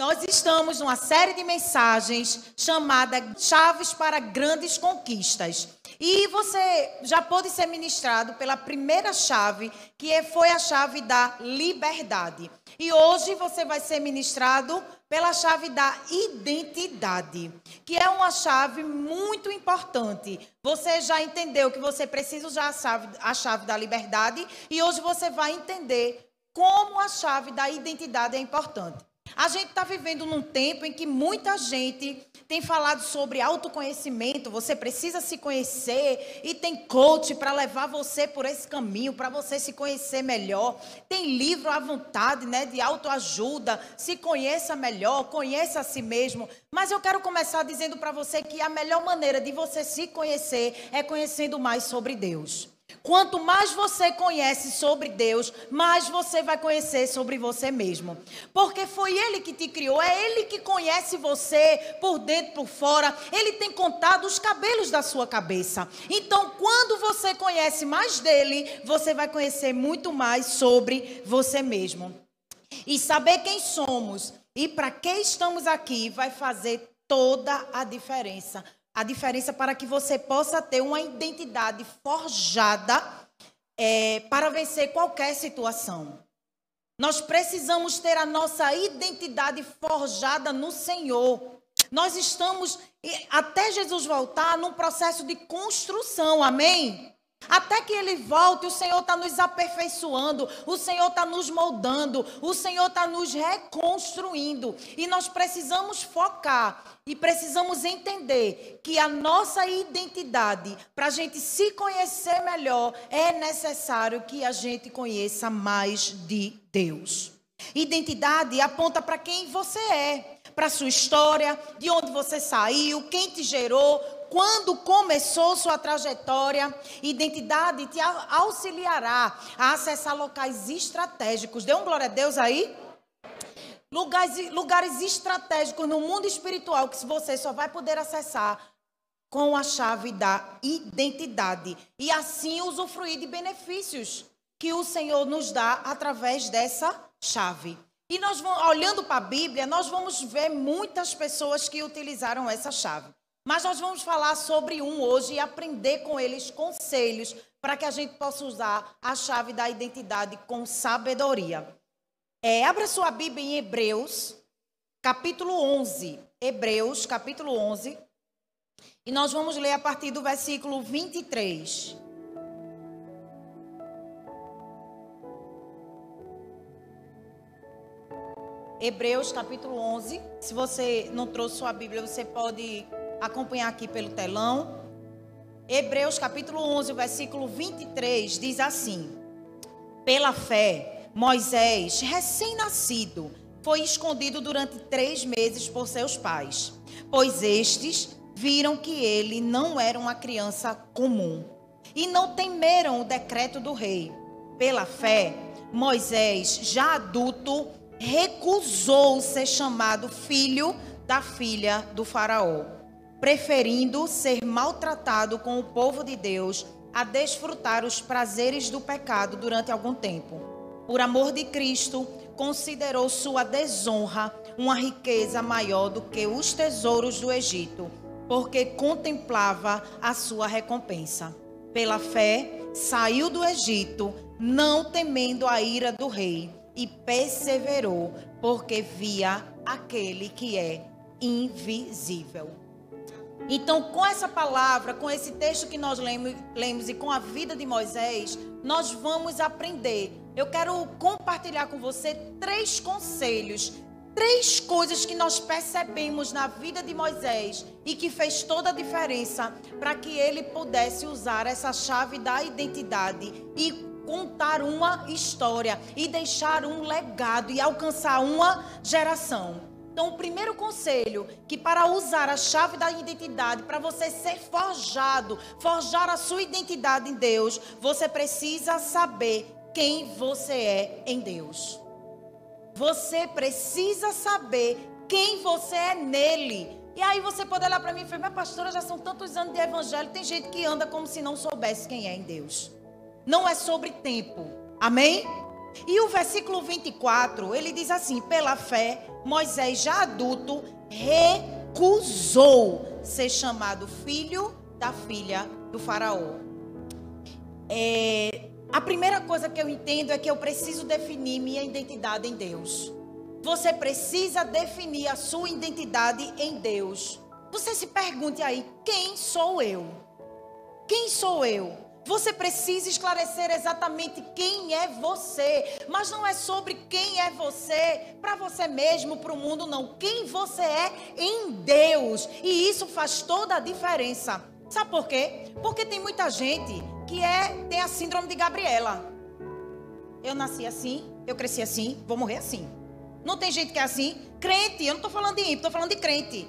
Nós estamos numa série de mensagens chamada Chaves para Grandes Conquistas. E você já pôde ser ministrado pela primeira chave, que foi a chave da liberdade. E hoje você vai ser ministrado pela chave da identidade, que é uma chave muito importante. Você já entendeu que você precisa usar a chave, a chave da liberdade e hoje você vai entender como a chave da identidade é importante. A gente está vivendo num tempo em que muita gente tem falado sobre autoconhecimento, você precisa se conhecer e tem coach para levar você por esse caminho, para você se conhecer melhor. Tem livro à vontade, né, de autoajuda, se conheça melhor, conheça a si mesmo. Mas eu quero começar dizendo para você que a melhor maneira de você se conhecer é conhecendo mais sobre Deus. Quanto mais você conhece sobre Deus, mais você vai conhecer sobre você mesmo. Porque foi Ele que te criou, é Ele que conhece você por dentro, por fora. Ele tem contado os cabelos da sua cabeça. Então, quando você conhece mais dele, você vai conhecer muito mais sobre você mesmo. E saber quem somos e para que estamos aqui vai fazer toda a diferença a diferença para que você possa ter uma identidade forjada é, para vencer qualquer situação. Nós precisamos ter a nossa identidade forjada no Senhor. Nós estamos, até Jesus voltar, num processo de construção, amém? Até que ele volte, o Senhor está nos aperfeiçoando, o Senhor está nos moldando, o Senhor está nos reconstruindo. E nós precisamos focar e precisamos entender que a nossa identidade, para a gente se conhecer melhor, é necessário que a gente conheça mais de Deus. Identidade aponta para quem você é, para sua história, de onde você saiu, quem te gerou, quando começou sua trajetória, identidade te auxiliará a acessar locais estratégicos. Dê um glória a Deus aí. Lugares, lugares estratégicos no mundo espiritual que você só vai poder acessar com a chave da identidade. E assim usufruir de benefícios que o Senhor nos dá através dessa chave. E nós vamos, olhando para a Bíblia, nós vamos ver muitas pessoas que utilizaram essa chave. Mas nós vamos falar sobre um hoje e aprender com eles conselhos para que a gente possa usar a chave da identidade com sabedoria. É, abra sua Bíblia em Hebreus, capítulo 11. Hebreus, capítulo 11. E nós vamos ler a partir do versículo 23. Hebreus capítulo 11. Se você não trouxe sua Bíblia, você pode acompanhar aqui pelo telão. Hebreus capítulo 11, versículo 23 diz assim: Pela fé, Moisés, recém-nascido, foi escondido durante três meses por seus pais, pois estes viram que ele não era uma criança comum e não temeram o decreto do rei. Pela fé, Moisés, já adulto, recusou ser chamado filho da filha do Faraó preferindo ser maltratado com o povo de Deus a desfrutar os prazeres do pecado durante algum tempo. Por amor de Cristo, considerou sua desonra uma riqueza maior do que os tesouros do Egito, porque contemplava a sua recompensa. Pela fé, saiu do Egito, não temendo a ira do rei, e perseverou, porque via aquele que é invisível. Então, com essa palavra, com esse texto que nós lemos, lemos e com a vida de Moisés, nós vamos aprender. Eu quero compartilhar com você três conselhos, três coisas que nós percebemos na vida de Moisés e que fez toda a diferença para que ele pudesse usar essa chave da identidade e contar uma história e deixar um legado e alcançar uma geração. Então, o primeiro conselho, que para usar a chave da identidade, para você ser forjado, forjar a sua identidade em Deus, você precisa saber quem você é em Deus. Você precisa saber quem você é nele. E aí você pode olhar para mim e falar, minha pastora, já são tantos anos de evangelho, tem gente que anda como se não soubesse quem é em Deus. Não é sobre tempo. Amém? E o versículo 24, ele diz assim: pela fé, Moisés, já adulto, recusou ser chamado filho da filha do Faraó. É, a primeira coisa que eu entendo é que eu preciso definir minha identidade em Deus. Você precisa definir a sua identidade em Deus. Você se pergunte aí: quem sou eu? Quem sou eu? Você precisa esclarecer exatamente quem é você, mas não é sobre quem é você para você mesmo, para o mundo, não. Quem você é em Deus. E isso faz toda a diferença. Sabe por quê? Porque tem muita gente que é tem a síndrome de Gabriela. Eu nasci assim, eu cresci assim, vou morrer assim. Não tem gente que é assim. Crente, eu não estou falando de ímpio, estou falando de crente.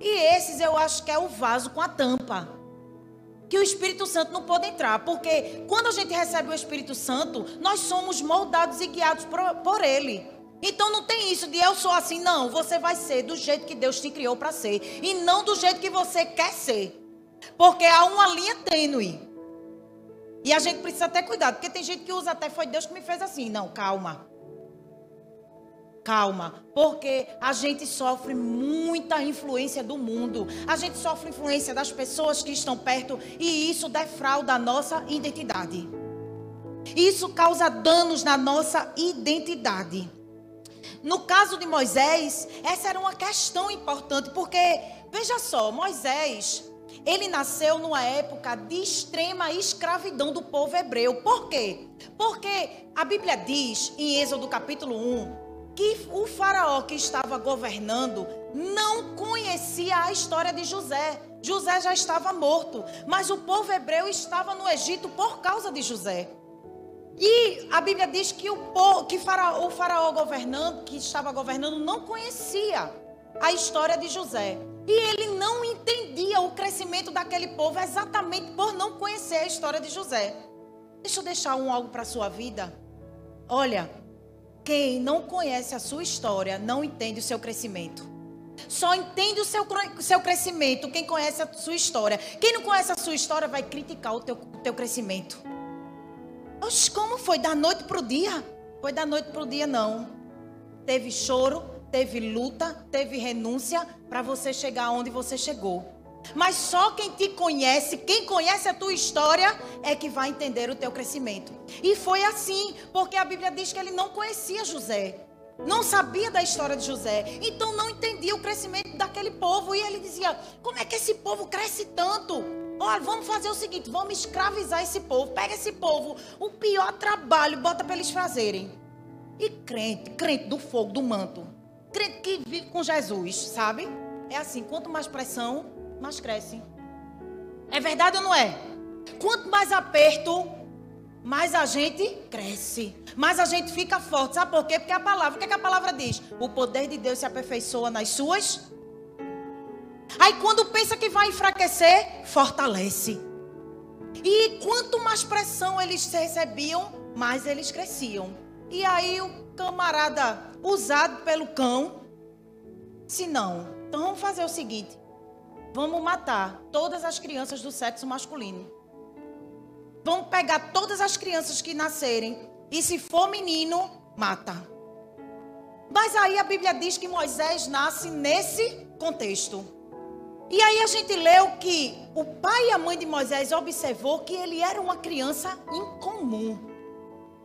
E esses eu acho que é o vaso com a tampa. Que o Espírito Santo não pode entrar. Porque quando a gente recebe o Espírito Santo, nós somos moldados e guiados por, por Ele. Então não tem isso de eu sou assim, não. Você vai ser do jeito que Deus te criou para ser. E não do jeito que você quer ser. Porque há uma linha tênue. E a gente precisa ter cuidado. Porque tem gente que usa até foi Deus que me fez assim. Não, calma calma, porque a gente sofre muita influência do mundo, a gente sofre influência das pessoas que estão perto e isso defrauda a nossa identidade. Isso causa danos na nossa identidade. No caso de Moisés, essa era uma questão importante, porque, veja só, Moisés, ele nasceu numa época de extrema escravidão do povo hebreu. Por quê? Porque a Bíblia diz, em Êxodo capítulo 1, que o faraó que estava governando não conhecia a história de José. José já estava morto, mas o povo hebreu estava no Egito por causa de José. E a Bíblia diz que o, povo, que faraó, o faraó governando, que estava governando, não conhecia a história de José. E ele não entendia o crescimento daquele povo exatamente por não conhecer a história de José. Deixa eu deixar um algo para a sua vida. Olha, quem não conhece a sua história não entende o seu crescimento. Só entende o seu, seu crescimento quem conhece a sua história. Quem não conhece a sua história vai criticar o teu, o teu crescimento. Oxe, como foi? Da noite para o dia? Foi da noite para o dia, não. Teve choro, teve luta, teve renúncia para você chegar onde você chegou. Mas só quem te conhece, quem conhece a tua história, é que vai entender o teu crescimento. E foi assim, porque a Bíblia diz que ele não conhecia José. Não sabia da história de José. Então não entendia o crescimento daquele povo. E ele dizia: como é que esse povo cresce tanto? Olha, vamos fazer o seguinte: vamos escravizar esse povo. Pega esse povo, o pior trabalho, bota para eles fazerem. E crente, crente do fogo, do manto. Crente que vive com Jesus, sabe? É assim: quanto mais pressão, mais crescem. É verdade ou não é? Quanto mais aperto, mais a gente cresce. Mais a gente fica forte. Sabe por quê? Porque a palavra, o que, é que a palavra diz? O poder de Deus se aperfeiçoa nas suas. Aí quando pensa que vai enfraquecer, fortalece. E quanto mais pressão eles recebiam, mais eles cresciam. E aí o camarada usado pelo cão, se não, então vamos fazer o seguinte: Vamos matar todas as crianças do sexo masculino. Vamos pegar todas as crianças que nascerem. E se for menino, mata. Mas aí a Bíblia diz que Moisés nasce nesse contexto. E aí a gente leu que o pai e a mãe de Moisés observou que ele era uma criança incomum.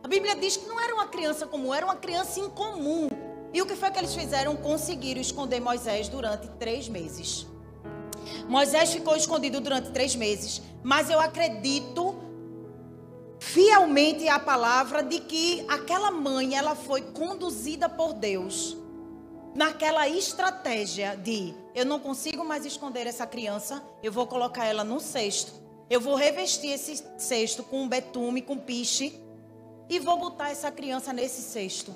A Bíblia diz que não era uma criança comum, era uma criança incomum. E o que foi que eles fizeram? Conseguiram esconder Moisés durante três meses. Moisés ficou escondido durante três meses, mas eu acredito fielmente à palavra de que aquela mãe ela foi conduzida por Deus naquela estratégia de eu não consigo mais esconder essa criança, eu vou colocar ela num cesto. Eu vou revestir esse cesto com betume, com piche e vou botar essa criança nesse cesto.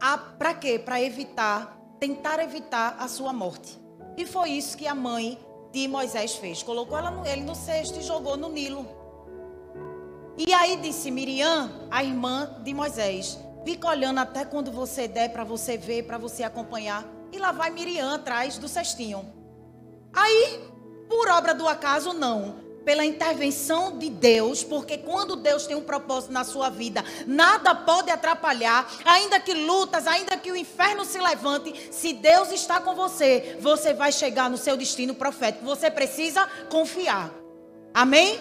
Ah, para quê? Para evitar, tentar evitar a sua morte. E foi isso que a mãe de Moisés fez. Colocou ela no, ele no cesto e jogou no Nilo. E aí disse Miriam, a irmã de Moisés, fica olhando até quando você der para você ver, para você acompanhar. E lá vai Miriam atrás do cestinho. Aí, por obra do acaso, não. Pela intervenção de Deus, porque quando Deus tem um propósito na sua vida, nada pode atrapalhar, ainda que lutas, ainda que o inferno se levante, se Deus está com você, você vai chegar no seu destino profético. Você precisa confiar. Amém?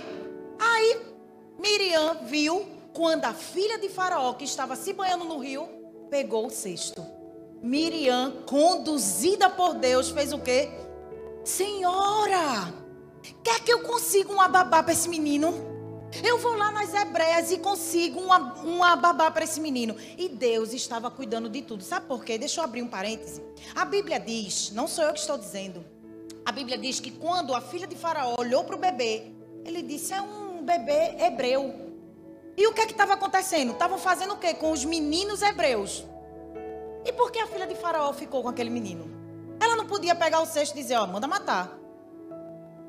Aí Miriam viu quando a filha de Faraó, que estava se banhando no rio, pegou o cesto. Miriam, conduzida por Deus, fez o quê? Senhora! Quer que eu consiga uma babá para esse menino? Eu vou lá nas Hebreias e consigo uma, uma babá para esse menino. E Deus estava cuidando de tudo. Sabe por quê? Deixa eu abrir um parêntese. A Bíblia diz, não sou eu que estou dizendo. A Bíblia diz que quando a filha de Faraó olhou para o bebê, ele disse: é um bebê hebreu. E o que é estava acontecendo? Estavam fazendo o quê com os meninos hebreus? E por que a filha de Faraó ficou com aquele menino? Ela não podia pegar o cesto e dizer: ó, oh, manda matar.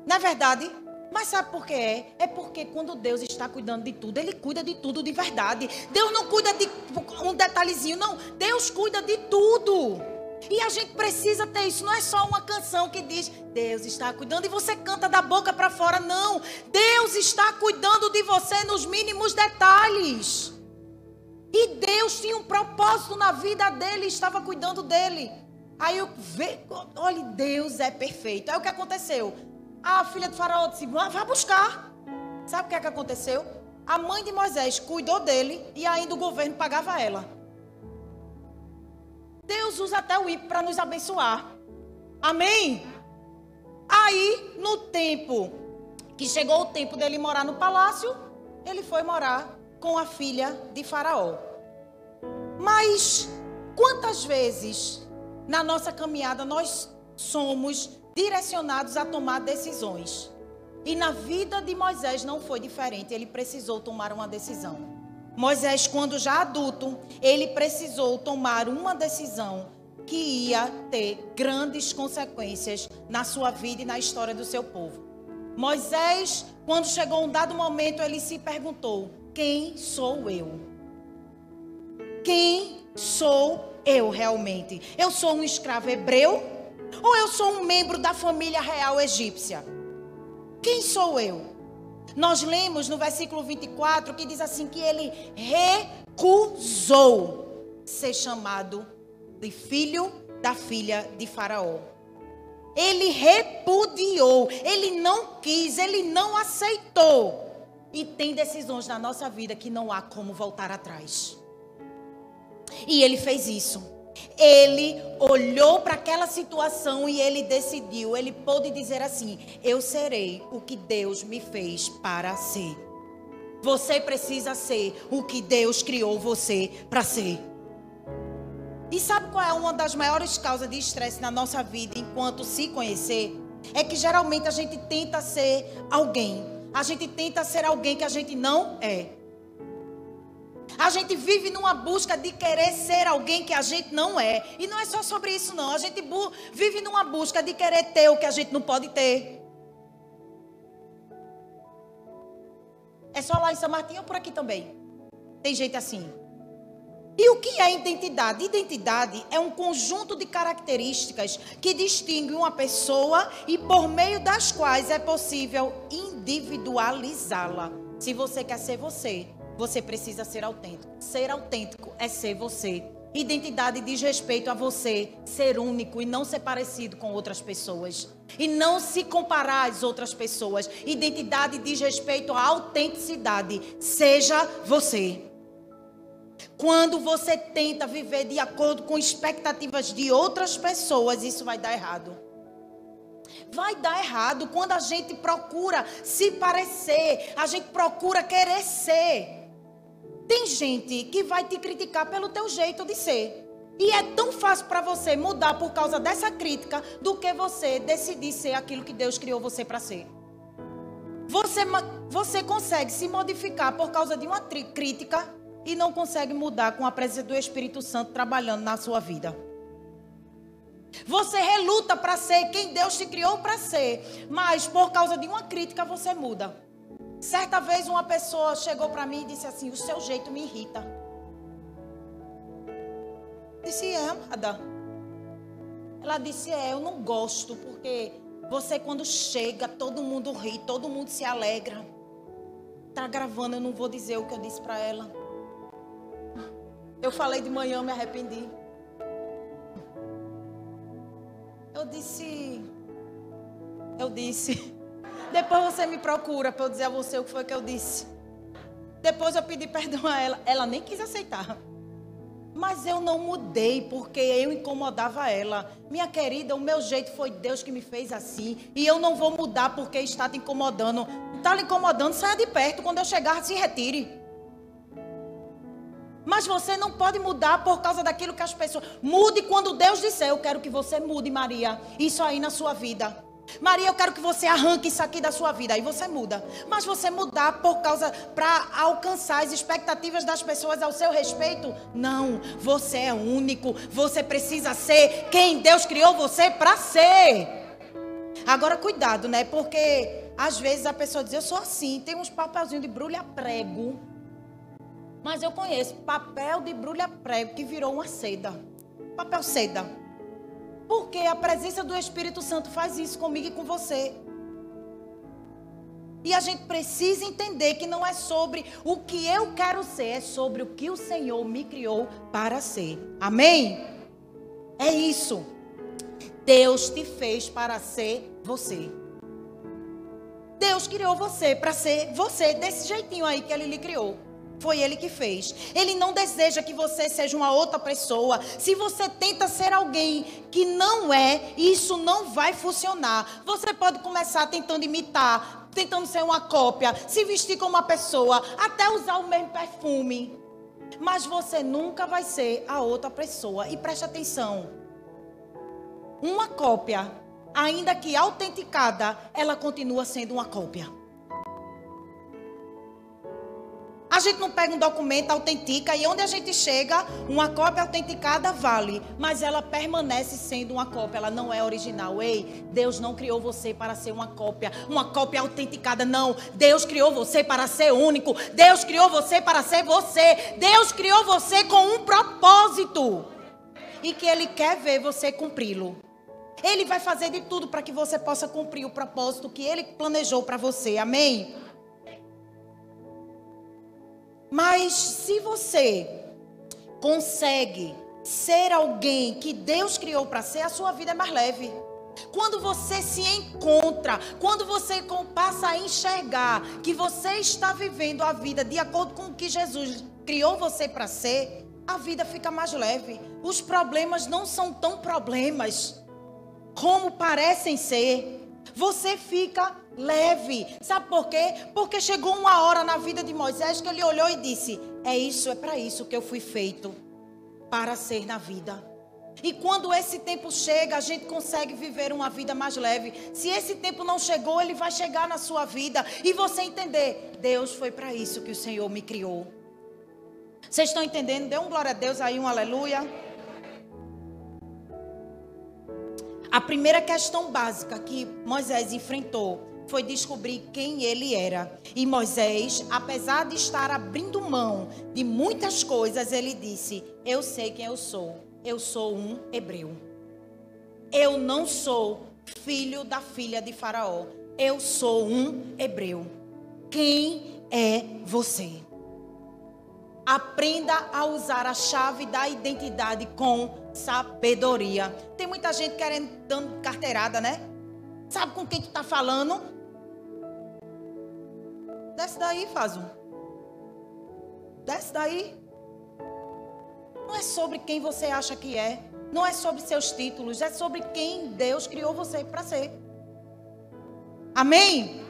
Não é verdade? Mas sabe por que é? É porque quando Deus está cuidando de tudo, Ele cuida de tudo de verdade. Deus não cuida de um detalhezinho, não. Deus cuida de tudo. E a gente precisa ter isso. Não é só uma canção que diz Deus está cuidando e você canta da boca para fora. Não. Deus está cuidando de você nos mínimos detalhes. E Deus tinha um propósito na vida dele, estava cuidando dele. Aí eu vejo, olha, Deus é perfeito. Aí o que aconteceu? A filha de Faraó disse: vá buscar. Sabe o que, é que aconteceu? A mãe de Moisés cuidou dele e ainda o governo pagava ela. Deus usa até o ímpio para nos abençoar. Amém? Aí, no tempo que chegou o tempo dele morar no palácio, ele foi morar com a filha de Faraó. Mas quantas vezes na nossa caminhada nós somos direcionados a tomar decisões. E na vida de Moisés não foi diferente, ele precisou tomar uma decisão. Moisés, quando já adulto, ele precisou tomar uma decisão que ia ter grandes consequências na sua vida e na história do seu povo. Moisés, quando chegou um dado momento, ele se perguntou: quem sou eu? Quem sou eu realmente? Eu sou um escravo hebreu? Ou eu sou um membro da família real egípcia? Quem sou eu? Nós lemos no versículo 24 que diz assim: que ele recusou ser chamado de filho da filha de Faraó. Ele repudiou, ele não quis, ele não aceitou. E tem decisões na nossa vida que não há como voltar atrás. E ele fez isso. Ele olhou para aquela situação e ele decidiu, ele pôde dizer assim: Eu serei o que Deus me fez para ser. Você precisa ser o que Deus criou você para ser. E sabe qual é uma das maiores causas de estresse na nossa vida enquanto se conhecer? É que geralmente a gente tenta ser alguém. A gente tenta ser alguém que a gente não é. A gente vive numa busca de querer ser alguém que a gente não é. E não é só sobre isso, não. A gente vive numa busca de querer ter o que a gente não pode ter. É só lá em São Martinho ou por aqui também? Tem gente assim. E o que é identidade? Identidade é um conjunto de características que distingue uma pessoa e por meio das quais é possível individualizá-la. Se você quer ser você, você precisa ser autêntico. Ser autêntico é ser você. Identidade diz respeito a você ser único e não ser parecido com outras pessoas. E não se comparar às outras pessoas. Identidade diz respeito à autenticidade. Seja você. Quando você tenta viver de acordo com expectativas de outras pessoas, isso vai dar errado. Vai dar errado quando a gente procura se parecer, a gente procura querer ser. Tem gente que vai te criticar pelo teu jeito de ser. E é tão fácil para você mudar por causa dessa crítica do que você decidir ser aquilo que Deus criou você para ser. Você, você consegue se modificar por causa de uma crítica e não consegue mudar com a presença do Espírito Santo trabalhando na sua vida. Você reluta para ser quem Deus te criou para ser, mas por causa de uma crítica você muda. Certa vez uma pessoa chegou para mim e disse assim: O seu jeito me irrita. Disse: É, amada. Ela disse: É, eu não gosto porque Você, quando chega, todo mundo ri, todo mundo se alegra. Tá gravando, eu não vou dizer o que eu disse para ela. Eu falei de manhã, me arrependi. Eu disse. Eu disse. Depois você me procura para eu dizer a você o que foi que eu disse. Depois eu pedi perdão a ela. Ela nem quis aceitar. Mas eu não mudei porque eu incomodava ela. Minha querida, o meu jeito foi Deus que me fez assim. E eu não vou mudar porque está te incomodando. Está lhe incomodando, saia de perto. Quando eu chegar, se retire. Mas você não pode mudar por causa daquilo que as pessoas. Mude quando Deus disser: Eu quero que você mude, Maria. Isso aí na sua vida. Maria, eu quero que você arranque isso aqui da sua vida. Aí você muda. Mas você mudar por causa para alcançar as expectativas das pessoas ao seu respeito? Não. Você é único. Você precisa ser quem Deus criou você para ser. Agora cuidado, né? Porque às vezes a pessoa diz: "Eu sou assim". Tem uns papelzinhos de brulha prego. Mas eu conheço papel de brulha prego que virou uma seda. Papel seda. Porque a presença do Espírito Santo faz isso comigo e com você. E a gente precisa entender que não é sobre o que eu quero ser, é sobre o que o Senhor me criou para ser. Amém? É isso. Deus te fez para ser você. Deus criou você para ser você, desse jeitinho aí que Ele lhe criou. Foi ele que fez. Ele não deseja que você seja uma outra pessoa. Se você tenta ser alguém que não é, isso não vai funcionar. Você pode começar tentando imitar, tentando ser uma cópia, se vestir como uma pessoa, até usar o mesmo perfume. Mas você nunca vai ser a outra pessoa. E preste atenção. Uma cópia, ainda que autenticada, ela continua sendo uma cópia. A gente não pega um documento, autentica e onde a gente chega, uma cópia autenticada vale, mas ela permanece sendo uma cópia, ela não é original. Ei, Deus não criou você para ser uma cópia, uma cópia autenticada, não. Deus criou você para ser único. Deus criou você para ser você. Deus criou você com um propósito e que Ele quer ver você cumpri-lo. Ele vai fazer de tudo para que você possa cumprir o propósito que Ele planejou para você. Amém? Mas se você consegue ser alguém que Deus criou para ser, a sua vida é mais leve. Quando você se encontra, quando você passa a enxergar que você está vivendo a vida de acordo com o que Jesus criou você para ser, a vida fica mais leve. Os problemas não são tão problemas como parecem ser. Você fica leve. Sabe por quê? Porque chegou uma hora na vida de Moisés que ele olhou e disse: É isso, é para isso que eu fui feito para ser na vida. E quando esse tempo chega, a gente consegue viver uma vida mais leve. Se esse tempo não chegou, ele vai chegar na sua vida e você entender: Deus foi para isso que o Senhor me criou. Vocês estão entendendo? Dê um glória a Deus aí, um aleluia. A primeira questão básica que Moisés enfrentou foi descobrir quem ele era. E Moisés, apesar de estar abrindo mão de muitas coisas, ele disse: Eu sei quem eu sou. Eu sou um hebreu. Eu não sou filho da filha de Faraó. Eu sou um hebreu. Quem é você? Aprenda a usar a chave da identidade com sabedoria. Tem muita gente querendo dando carteirada, né? Sabe com quem tu está falando? Desce daí, faz um. Desce daí. Não é sobre quem você acha que é. Não é sobre seus títulos. É sobre quem Deus criou você para ser. Amém?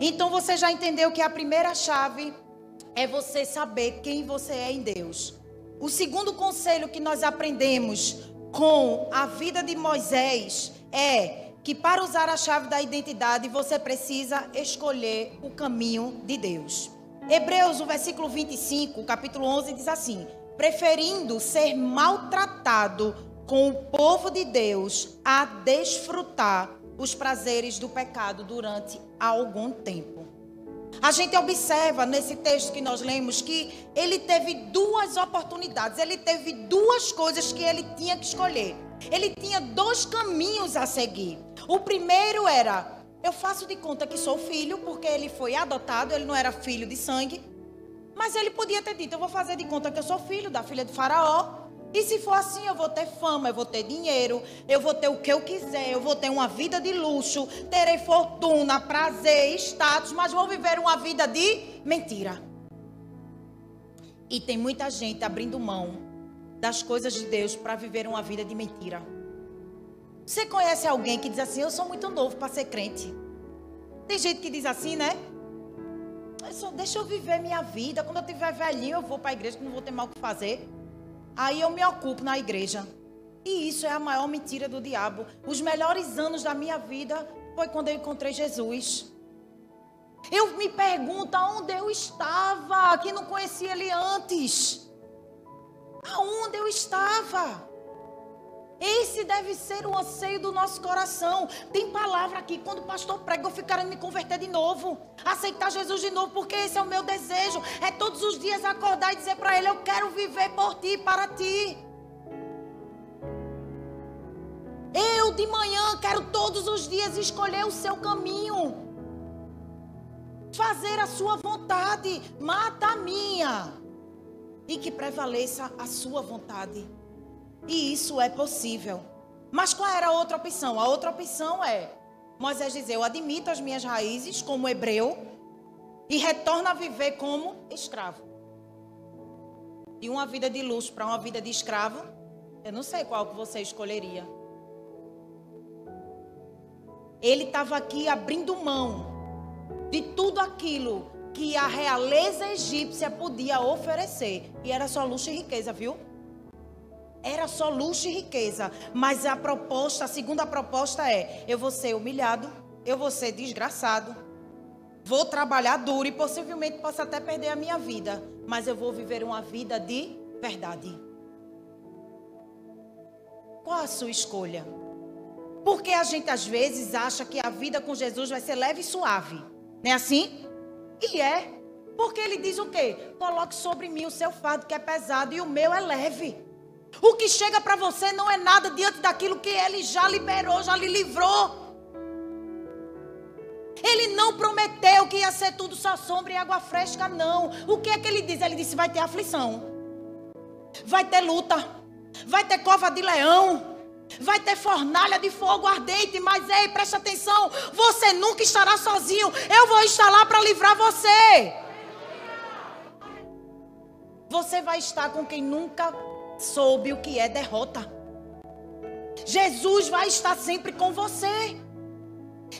Então você já entendeu que a primeira chave é você saber quem você é em Deus. O segundo conselho que nós aprendemos com a vida de Moisés é que para usar a chave da identidade você precisa escolher o caminho de Deus. Hebreus, o versículo 25, capítulo 11, diz assim: preferindo ser maltratado com o povo de Deus a desfrutar os prazeres do pecado durante algum tempo. A gente observa nesse texto que nós lemos que ele teve duas oportunidades, ele teve duas coisas que ele tinha que escolher. Ele tinha dois caminhos a seguir. O primeiro era: eu faço de conta que sou filho, porque ele foi adotado, ele não era filho de sangue. Mas ele podia ter dito: eu vou fazer de conta que eu sou filho da filha de Faraó. E se for assim, eu vou ter fama, eu vou ter dinheiro, eu vou ter o que eu quiser, eu vou ter uma vida de luxo, terei fortuna, prazer, status, mas vou viver uma vida de mentira. E tem muita gente abrindo mão das coisas de Deus para viver uma vida de mentira. Você conhece alguém que diz assim: Eu sou muito novo para ser crente? Tem gente que diz assim, né? Só deixa eu viver minha vida. Quando eu tiver velhinho, eu vou para a igreja, que não vou ter mal o que fazer. Aí eu me ocupo na igreja. E isso é a maior mentira do diabo. Os melhores anos da minha vida foi quando eu encontrei Jesus. Eu me pergunto aonde eu estava, que não conhecia ele antes. Aonde eu estava? Esse deve ser o anseio do nosso coração. Tem palavra aqui, quando o pastor prega, eu querendo me converter de novo. Aceitar Jesus de novo, porque esse é o meu desejo. É todos os dias acordar e dizer para Ele: Eu quero viver por ti, para ti. Eu de manhã quero todos os dias escolher o seu caminho. Fazer a sua vontade. Mata a minha. E que prevaleça a sua vontade. E isso é possível. Mas qual era a outra opção? A outra opção é Moisés dizer: Eu admito as minhas raízes como hebreu e retorno a viver como escravo. E uma vida de luxo para uma vida de escravo, eu não sei qual que você escolheria. Ele estava aqui abrindo mão de tudo aquilo que a realeza egípcia podia oferecer. E era só luxo e riqueza, viu? Era só luxo e riqueza. Mas a proposta, a segunda proposta é: eu vou ser humilhado, eu vou ser desgraçado, vou trabalhar duro e possivelmente posso até perder a minha vida. Mas eu vou viver uma vida de verdade. Qual a sua escolha? Porque a gente às vezes acha que a vida com Jesus vai ser leve e suave. Não é assim? E é. Porque ele diz o quê? Coloque sobre mim o seu fardo que é pesado e o meu é leve. O que chega para você não é nada diante daquilo que ele já liberou, já lhe livrou. Ele não prometeu que ia ser tudo só sombra e água fresca, não. O que é que ele diz? Ele disse: vai ter aflição, vai ter luta, vai ter cova de leão. Vai ter fornalha de fogo ardente, mas ei, preste atenção, você nunca estará sozinho. Eu vou estar lá para livrar você. Você vai estar com quem nunca soube o que é derrota. Jesus vai estar sempre com você.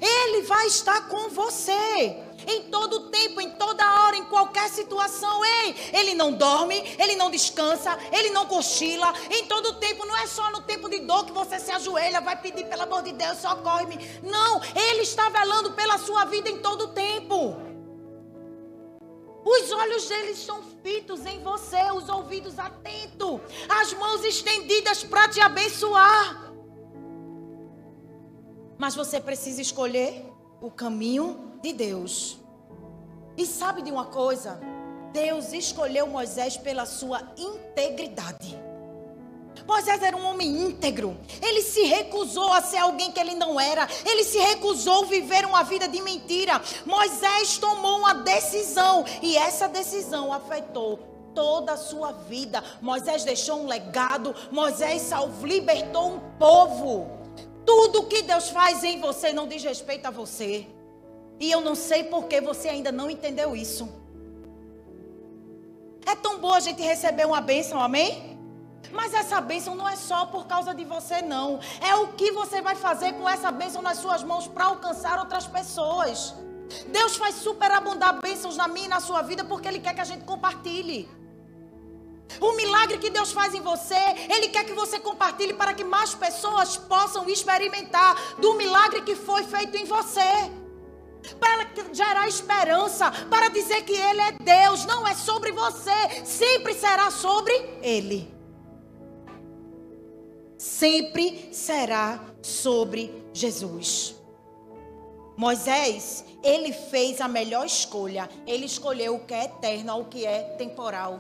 Ele vai estar com você. Em todo tempo, em toda hora, em qualquer situação. Ei, ele não dorme, ele não descansa, ele não cochila. Em todo tempo, não é só no tempo de dor que você se ajoelha, vai pedir pelo amor de Deus, socorre-me. Não, ele está velando pela sua vida em todo tempo. Os olhos dele estão fitos em você, os ouvidos atentos, as mãos estendidas para te abençoar. Mas você precisa escolher o caminho de Deus. E sabe de uma coisa? Deus escolheu Moisés pela sua integridade. Moisés era um homem íntegro. Ele se recusou a ser alguém que ele não era. Ele se recusou a viver uma vida de mentira. Moisés tomou uma decisão e essa decisão afetou toda a sua vida. Moisés deixou um legado. Moisés salvou, libertou um povo. Tudo que Deus faz em você não diz respeito a você. E eu não sei por que você ainda não entendeu isso. É tão bom a gente receber uma bênção, amém? Mas essa bênção não é só por causa de você, não. É o que você vai fazer com essa bênção nas suas mãos para alcançar outras pessoas. Deus faz superabundar bênçãos na minha e na sua vida porque Ele quer que a gente compartilhe. O milagre que Deus faz em você, Ele quer que você compartilhe para que mais pessoas possam experimentar do milagre que foi feito em você. Para gerar esperança, para dizer que Ele é Deus, não é sobre você, sempre será sobre Ele sempre será sobre Jesus. Moisés, ele fez a melhor escolha. Ele escolheu o que é eterno ao que é temporal.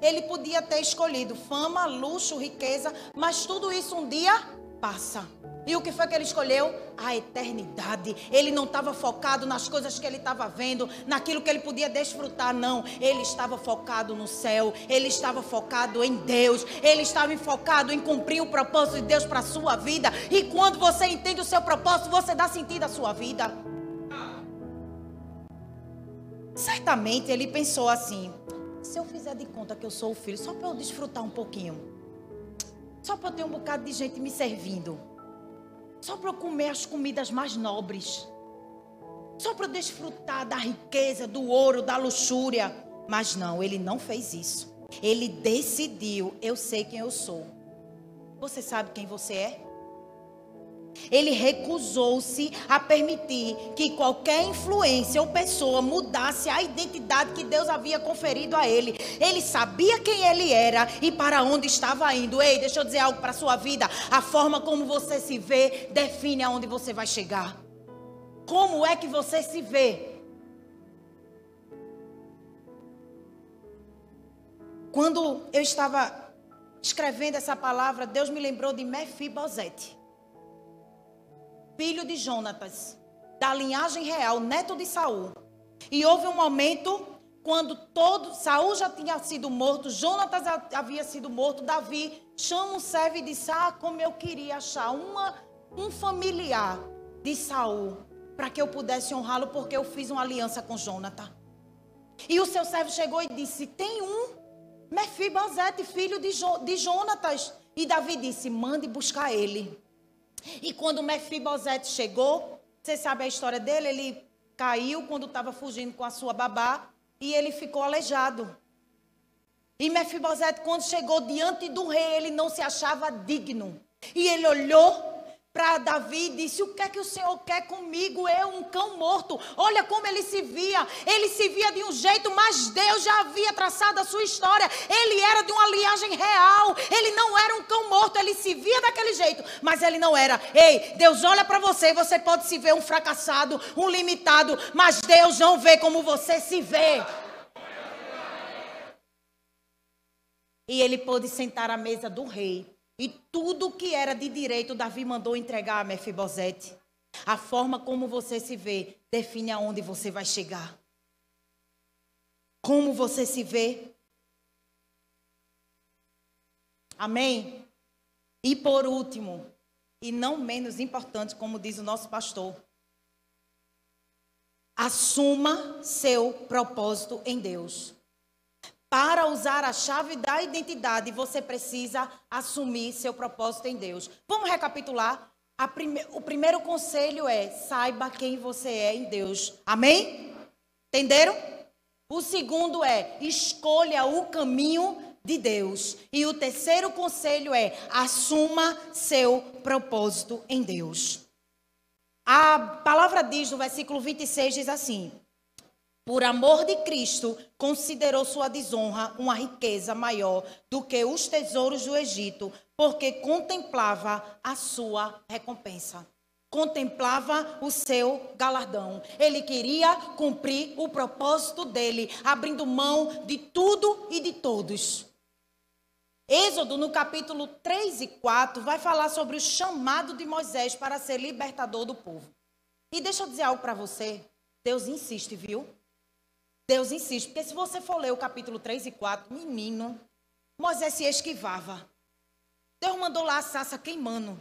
Ele podia ter escolhido fama, luxo, riqueza, mas tudo isso um dia passa. E o que foi que ele escolheu? A eternidade. Ele não estava focado nas coisas que ele estava vendo, naquilo que ele podia desfrutar, não. Ele estava focado no céu, ele estava focado em Deus, ele estava focado em cumprir o propósito de Deus para a sua vida. E quando você entende o seu propósito, você dá sentido à sua vida. Certamente ele pensou assim: se eu fizer de conta que eu sou o filho, só para eu desfrutar um pouquinho, só para eu ter um bocado de gente me servindo só para eu comer as comidas mais nobres, só para desfrutar da riqueza, do ouro, da luxúria. Mas não, ele não fez isso. Ele decidiu: eu sei quem eu sou. Você sabe quem você é? Ele recusou-se a permitir que qualquer influência ou pessoa mudasse a identidade que Deus havia conferido a ele. Ele sabia quem ele era e para onde estava indo. Ei, deixa eu dizer algo para a sua vida. A forma como você se vê define aonde você vai chegar. Como é que você se vê? Quando eu estava escrevendo essa palavra, Deus me lembrou de Mefibosete filho de Jonatas, da linhagem real, neto de Saul. E houve um momento quando todo Saul já tinha sido morto, Jonatas havia sido morto, Davi chama um servo e disse: "Ah, como eu queria achar uma um familiar de Saul para que eu pudesse honrá-lo, porque eu fiz uma aliança com Jonatas." E o seu servo chegou e disse: "Tem um Mefibosete, filho de, jo, de Jonatas." E Davi disse: "Mande buscar ele." E quando Mefibosete chegou, você sabe a história dele? Ele caiu quando estava fugindo com a sua babá e ele ficou aleijado. E Mefibosete, quando chegou diante do rei, ele não se achava digno. E ele olhou para Davi e disse: O que é que o Senhor quer comigo? Eu, um cão morto. Olha como ele se via. Ele se via de um jeito, mas Deus já havia traçado a sua história. Ele era de uma linhagem real. Ele não era um cão morto. Ele se via daquele jeito, mas ele não era. Ei, Deus olha para você. Você pode se ver um fracassado, um limitado, mas Deus não vê como você se vê. E ele pôde sentar à mesa do rei. E tudo que era de direito, Davi mandou entregar a Mefibosete. A forma como você se vê define aonde você vai chegar. Como você se vê. Amém? E por último, e não menos importante, como diz o nosso pastor, assuma seu propósito em Deus. Para usar a chave da identidade, você precisa assumir seu propósito em Deus. Vamos recapitular? Prime... O primeiro conselho é: saiba quem você é em Deus. Amém? Entenderam? O segundo é: escolha o caminho de Deus. E o terceiro conselho é: assuma seu propósito em Deus. A palavra diz no versículo 26 diz assim: por amor de Cristo, considerou sua desonra uma riqueza maior do que os tesouros do Egito, porque contemplava a sua recompensa. Contemplava o seu galardão. Ele queria cumprir o propósito dele, abrindo mão de tudo e de todos. Êxodo, no capítulo 3 e 4, vai falar sobre o chamado de Moisés para ser libertador do povo. E deixa eu dizer algo para você. Deus insiste, viu? Deus insiste, porque se você for ler o capítulo 3 e 4, menino, Moisés se esquivava. Deus mandou lá a sassa queimando.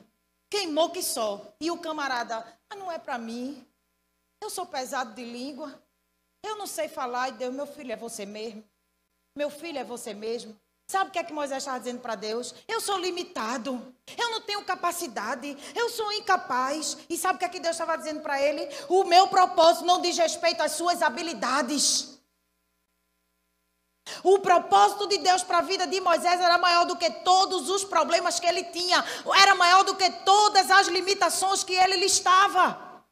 Queimou que só. E o camarada, ah, não é para mim. Eu sou pesado de língua. Eu não sei falar. E Deus, meu filho, é você mesmo. Meu filho, é você mesmo. Sabe o que é que Moisés estava dizendo para Deus? Eu sou limitado. Eu não tenho capacidade. Eu sou incapaz. E sabe o que é que Deus estava dizendo para ele? O meu propósito não diz respeito às suas habilidades. O propósito de Deus para a vida de Moisés era maior do que todos os problemas que ele tinha, era maior do que todas as limitações que ele listava.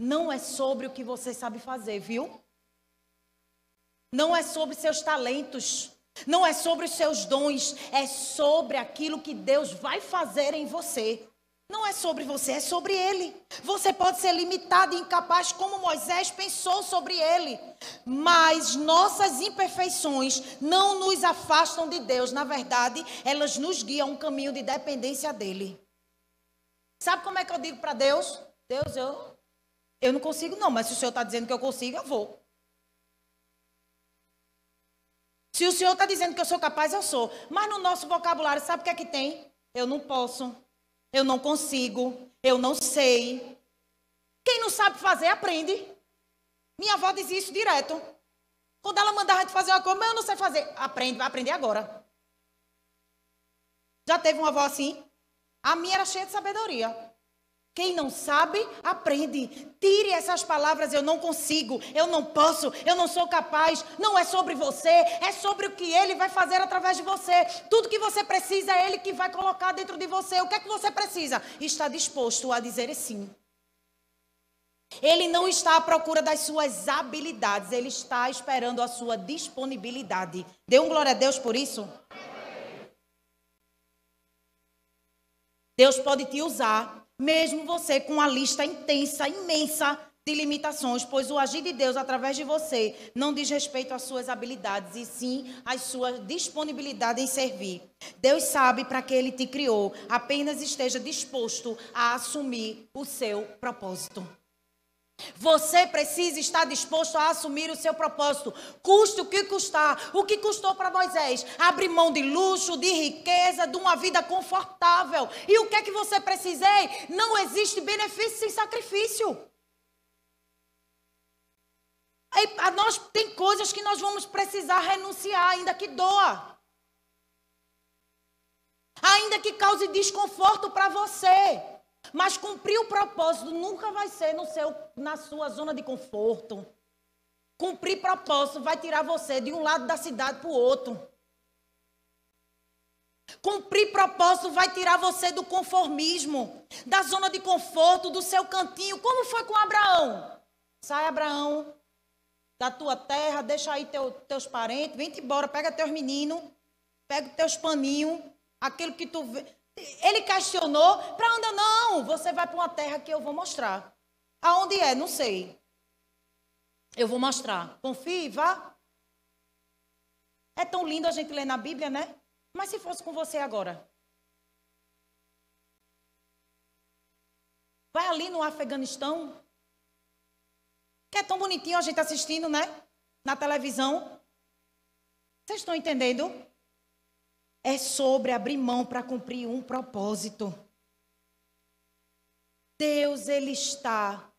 Não é sobre o que você sabe fazer, viu? Não é sobre seus talentos, não é sobre os seus dons, é sobre aquilo que Deus vai fazer em você. Não é sobre você, é sobre ele. Você pode ser limitado e incapaz, como Moisés pensou sobre ele. Mas nossas imperfeições não nos afastam de Deus. Na verdade, elas nos guiam a um caminho de dependência dele. Sabe como é que eu digo para Deus? Deus, eu, eu não consigo, não, mas se o Senhor está dizendo que eu consigo, eu vou. Se o Senhor está dizendo que eu sou capaz, eu sou. Mas no nosso vocabulário, sabe o que é que tem? Eu não posso. Eu não consigo, eu não sei. Quem não sabe fazer, aprende. Minha avó dizia isso direto. Quando ela mandava a gente fazer uma coisa, mas eu não sei fazer. Aprende, vai aprender agora. Já teve uma avó assim? A minha era cheia de sabedoria. Quem não sabe, aprende. Tire essas palavras, eu não consigo, eu não posso, eu não sou capaz. Não é sobre você, é sobre o que ele vai fazer através de você. Tudo que você precisa é ele que vai colocar dentro de você. O que é que você precisa? Está disposto a dizer sim. Ele não está à procura das suas habilidades, ele está esperando a sua disponibilidade. Dê um glória a Deus por isso. Deus pode te usar mesmo você com uma lista intensa, imensa de limitações, pois o agir de Deus através de você não diz respeito às suas habilidades, e sim à sua disponibilidade em servir. Deus sabe para que ele te criou, apenas esteja disposto a assumir o seu propósito. Você precisa estar disposto a assumir o seu propósito, custe o que custar. O que custou para Moisés? Abrir mão de luxo, de riqueza, de uma vida confortável. E o que é que você precisa? Não existe benefício sem sacrifício. Nós tem coisas que nós vamos precisar renunciar, ainda que doa. Ainda que cause desconforto para você. Mas cumprir o propósito nunca vai ser no seu, na sua zona de conforto. Cumprir propósito vai tirar você de um lado da cidade para o outro. Cumprir propósito vai tirar você do conformismo, da zona de conforto, do seu cantinho. Como foi com Abraão? Sai, Abraão, da tua terra, deixa aí teu, teus parentes, vem embora, pega teus meninos, pega teus paninhos, aquilo que tu vê. Ele questionou, para onde? Não, você vai para uma terra que eu vou mostrar. Aonde é? Não sei. Eu vou mostrar. Confie, vá. É tão lindo a gente ler na Bíblia, né? Mas se fosse com você agora? Vai ali no Afeganistão. Que é tão bonitinho a gente assistindo, né? Na televisão. Vocês estão entendendo? É sobre abrir mão para cumprir um propósito. Deus, Ele está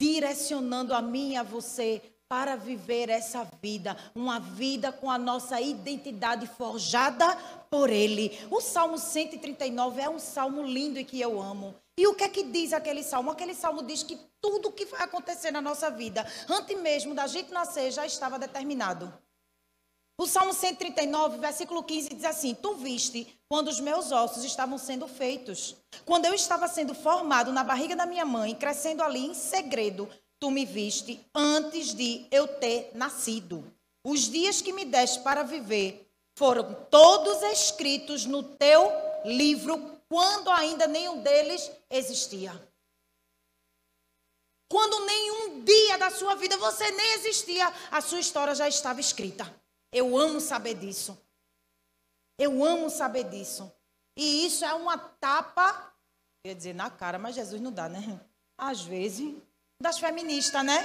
direcionando a mim e a você para viver essa vida, uma vida com a nossa identidade forjada por Ele. O Salmo 139 é um salmo lindo e que eu amo. E o que é que diz aquele salmo? Aquele salmo diz que tudo que vai acontecer na nossa vida, antes mesmo da gente nascer, já estava determinado. O Salmo 139, versículo 15 diz assim: Tu viste quando os meus ossos estavam sendo feitos, quando eu estava sendo formado na barriga da minha mãe, crescendo ali em segredo, tu me viste antes de eu ter nascido. Os dias que me deste para viver foram todos escritos no teu livro, quando ainda nenhum deles existia. Quando nenhum dia da sua vida você nem existia, a sua história já estava escrita. Eu amo saber disso. Eu amo saber disso. E isso é uma tapa, eu dizer na cara, mas Jesus não dá, né? Às vezes, das feministas, né?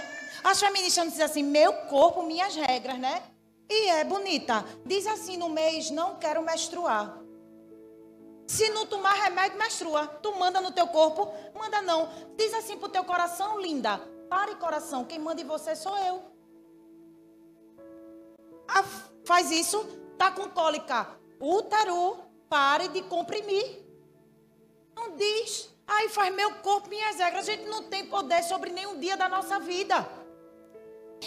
As feministas não dizem assim, meu corpo, minhas regras, né? E é bonita. Diz assim no mês, não quero menstruar. Se não tomar remédio, menstrua. Tu manda no teu corpo? Manda não. Diz assim pro teu coração, linda. Pare, coração. Quem manda em você sou eu. Ah, faz isso, tá com cólica. Útero, pare de comprimir. Não diz. Aí faz meu corpo, minhas regras. A gente não tem poder sobre nenhum dia da nossa vida.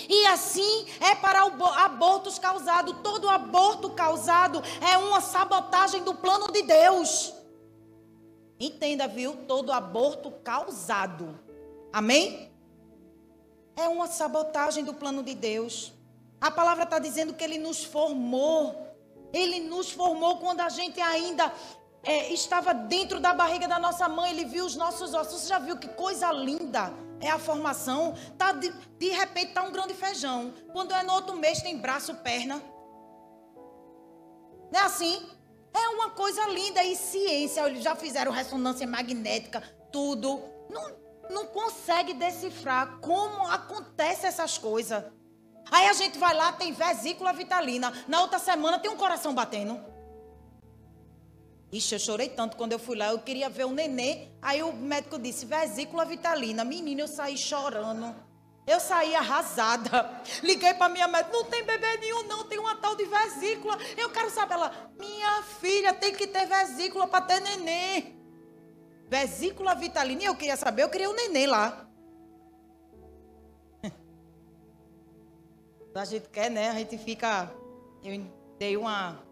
E assim é para abortos causados. Todo aborto causado é uma sabotagem do plano de Deus. Entenda, viu? Todo aborto causado. Amém? É uma sabotagem do plano de Deus. A palavra está dizendo que Ele nos formou. Ele nos formou quando a gente ainda é, estava dentro da barriga da nossa mãe, ele viu os nossos ossos. Você já viu que coisa linda é a formação? Tá de, de repente tá um grande feijão. Quando é no outro mês tem braço, perna. Não é assim? É uma coisa linda e ciência. Eles já fizeram ressonância magnética, tudo. Não, não consegue decifrar como acontece essas coisas. Aí a gente vai lá, tem vesícula vitalina. Na outra semana tem um coração batendo. Ixi, eu chorei tanto quando eu fui lá. Eu queria ver o nenê. Aí o médico disse: vesícula vitalina. Menina, eu saí chorando. Eu saí arrasada. Liguei para minha médica: não tem bebê nenhum, não. Tem uma tal de vesícula. Eu quero saber. Ela: minha filha tem que ter vesícula para ter nenê. Vesícula vitalina. E eu queria saber, eu queria o nenê lá. A gente quer, né? A gente fica. Eu dei uma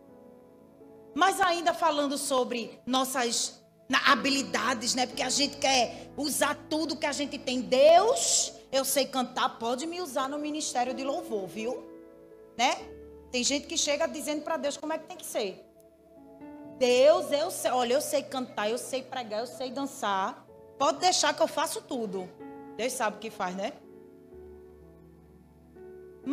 mas ainda falando sobre nossas habilidades, né? Porque a gente quer usar tudo que a gente tem. Deus, eu sei cantar, pode me usar no ministério de louvor, viu? Né? Tem gente que chega dizendo para Deus como é que tem que ser. Deus, eu sei, olha, eu sei cantar, eu sei pregar, eu sei dançar. Pode deixar que eu faço tudo. Deus sabe o que faz, né?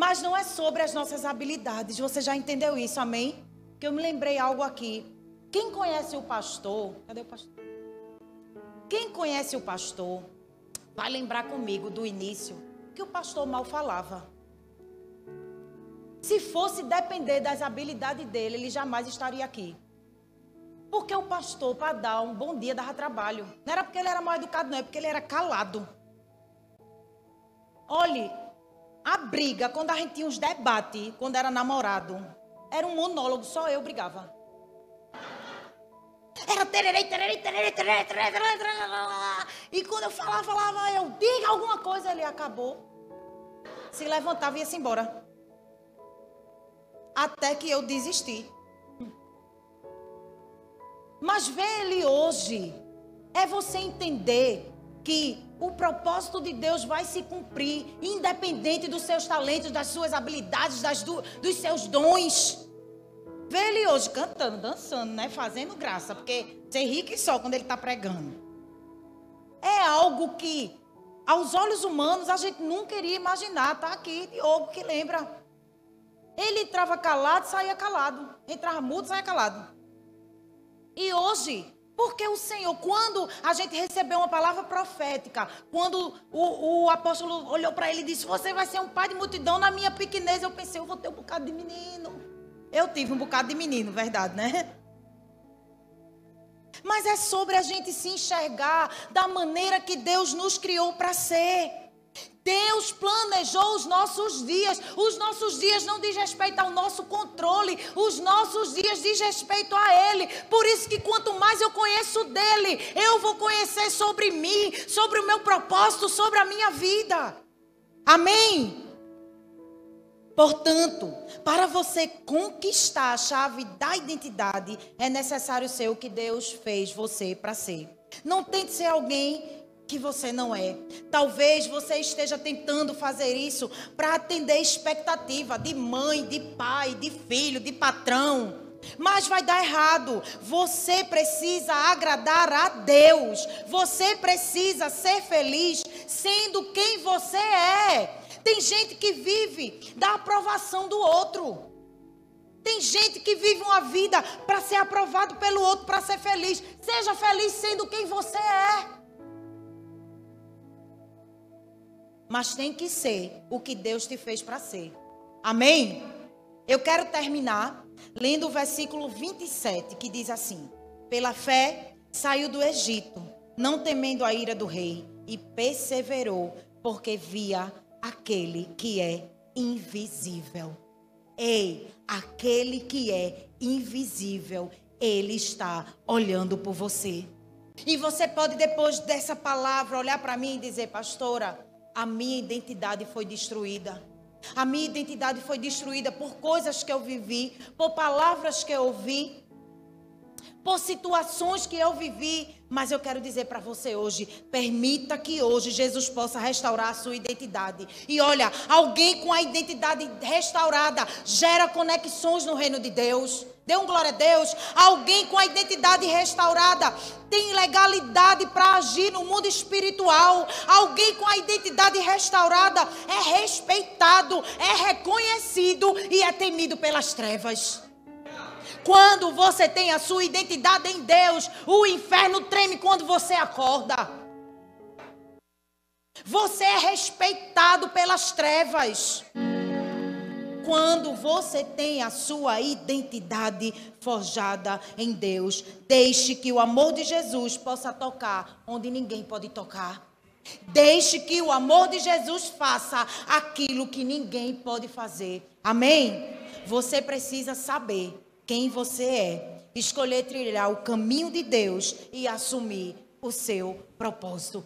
Mas não é sobre as nossas habilidades. Você já entendeu isso, amém? que eu me lembrei algo aqui. Quem conhece o pastor? Cadê o pastor? Quem conhece o pastor vai lembrar comigo do início que o pastor mal falava. Se fosse depender das habilidades dele, ele jamais estaria aqui. Porque o pastor, para dar um bom dia, dava trabalho. Não era porque ele era mal educado, não, é porque ele era calado. Olhe, a briga, quando a gente tinha uns debates, quando era namorado, era um monólogo, só eu brigava. Era tererei, tererei, tererei, tererei, tererei, tererei, E quando eu falava, falava, eu diga alguma coisa, ele acabou. Se levantava e ia-se embora. Até que eu desisti. Mas ver ele hoje é você entender que o propósito de Deus vai se cumprir, independente dos seus talentos, das suas habilidades, das do, dos seus dons. Vê ele hoje cantando, dançando, né? Fazendo graça, porque você ri só quando ele está pregando. É algo que, aos olhos humanos, a gente nunca iria imaginar. Está aqui Diogo que lembra. Ele entrava calado, saía calado. Entrava mudo, saía calado. E hoje, porque o Senhor, quando a gente recebeu uma palavra profética, quando o, o apóstolo olhou para ele e disse: Você vai ser um pai de multidão, na minha pequenez, eu pensei: Eu vou ter um bocado de menino. Eu tive um bocado de menino, verdade, né? Mas é sobre a gente se enxergar da maneira que Deus nos criou para ser. Deus planejou os nossos dias. Os nossos dias não diz respeito ao nosso controle. Os nossos dias diz respeito a Ele. Por isso que quanto mais eu conheço dele, eu vou conhecer sobre mim, sobre o meu propósito, sobre a minha vida. Amém? Portanto, para você conquistar a chave da identidade, é necessário ser o que Deus fez você para ser. Não tente ser alguém que você não é. Talvez você esteja tentando fazer isso para atender expectativa de mãe, de pai, de filho, de patrão. Mas vai dar errado. Você precisa agradar a Deus. Você precisa ser feliz sendo quem você é. Tem gente que vive da aprovação do outro. Tem gente que vive uma vida para ser aprovado pelo outro, para ser feliz. Seja feliz sendo quem você é. Mas tem que ser o que Deus te fez para ser. Amém? Eu quero terminar lendo o versículo 27, que diz assim: Pela fé saiu do Egito, não temendo a ira do rei, e perseverou, porque via aquele que é invisível. Ei, aquele que é invisível, ele está olhando por você. E você pode, depois dessa palavra, olhar para mim e dizer, pastora, a minha identidade foi destruída. A minha identidade foi destruída por coisas que eu vivi, por palavras que eu ouvi. por situações que eu vivi, mas eu quero dizer para você hoje: permita que hoje Jesus possa restaurar a sua identidade. E olha, alguém com a identidade restaurada gera conexões no reino de Deus. Dê um glória a Deus. Alguém com a identidade restaurada tem legalidade para agir no mundo espiritual. Alguém com a identidade restaurada é respeitado, é reconhecido e é temido pelas trevas. Quando você tem a sua identidade em Deus, o inferno treme quando você acorda. Você é respeitado pelas trevas. Quando você tem a sua identidade forjada em Deus, deixe que o amor de Jesus possa tocar onde ninguém pode tocar. Deixe que o amor de Jesus faça aquilo que ninguém pode fazer. Amém? Você precisa saber quem você é, escolher trilhar o caminho de Deus e assumir o seu propósito.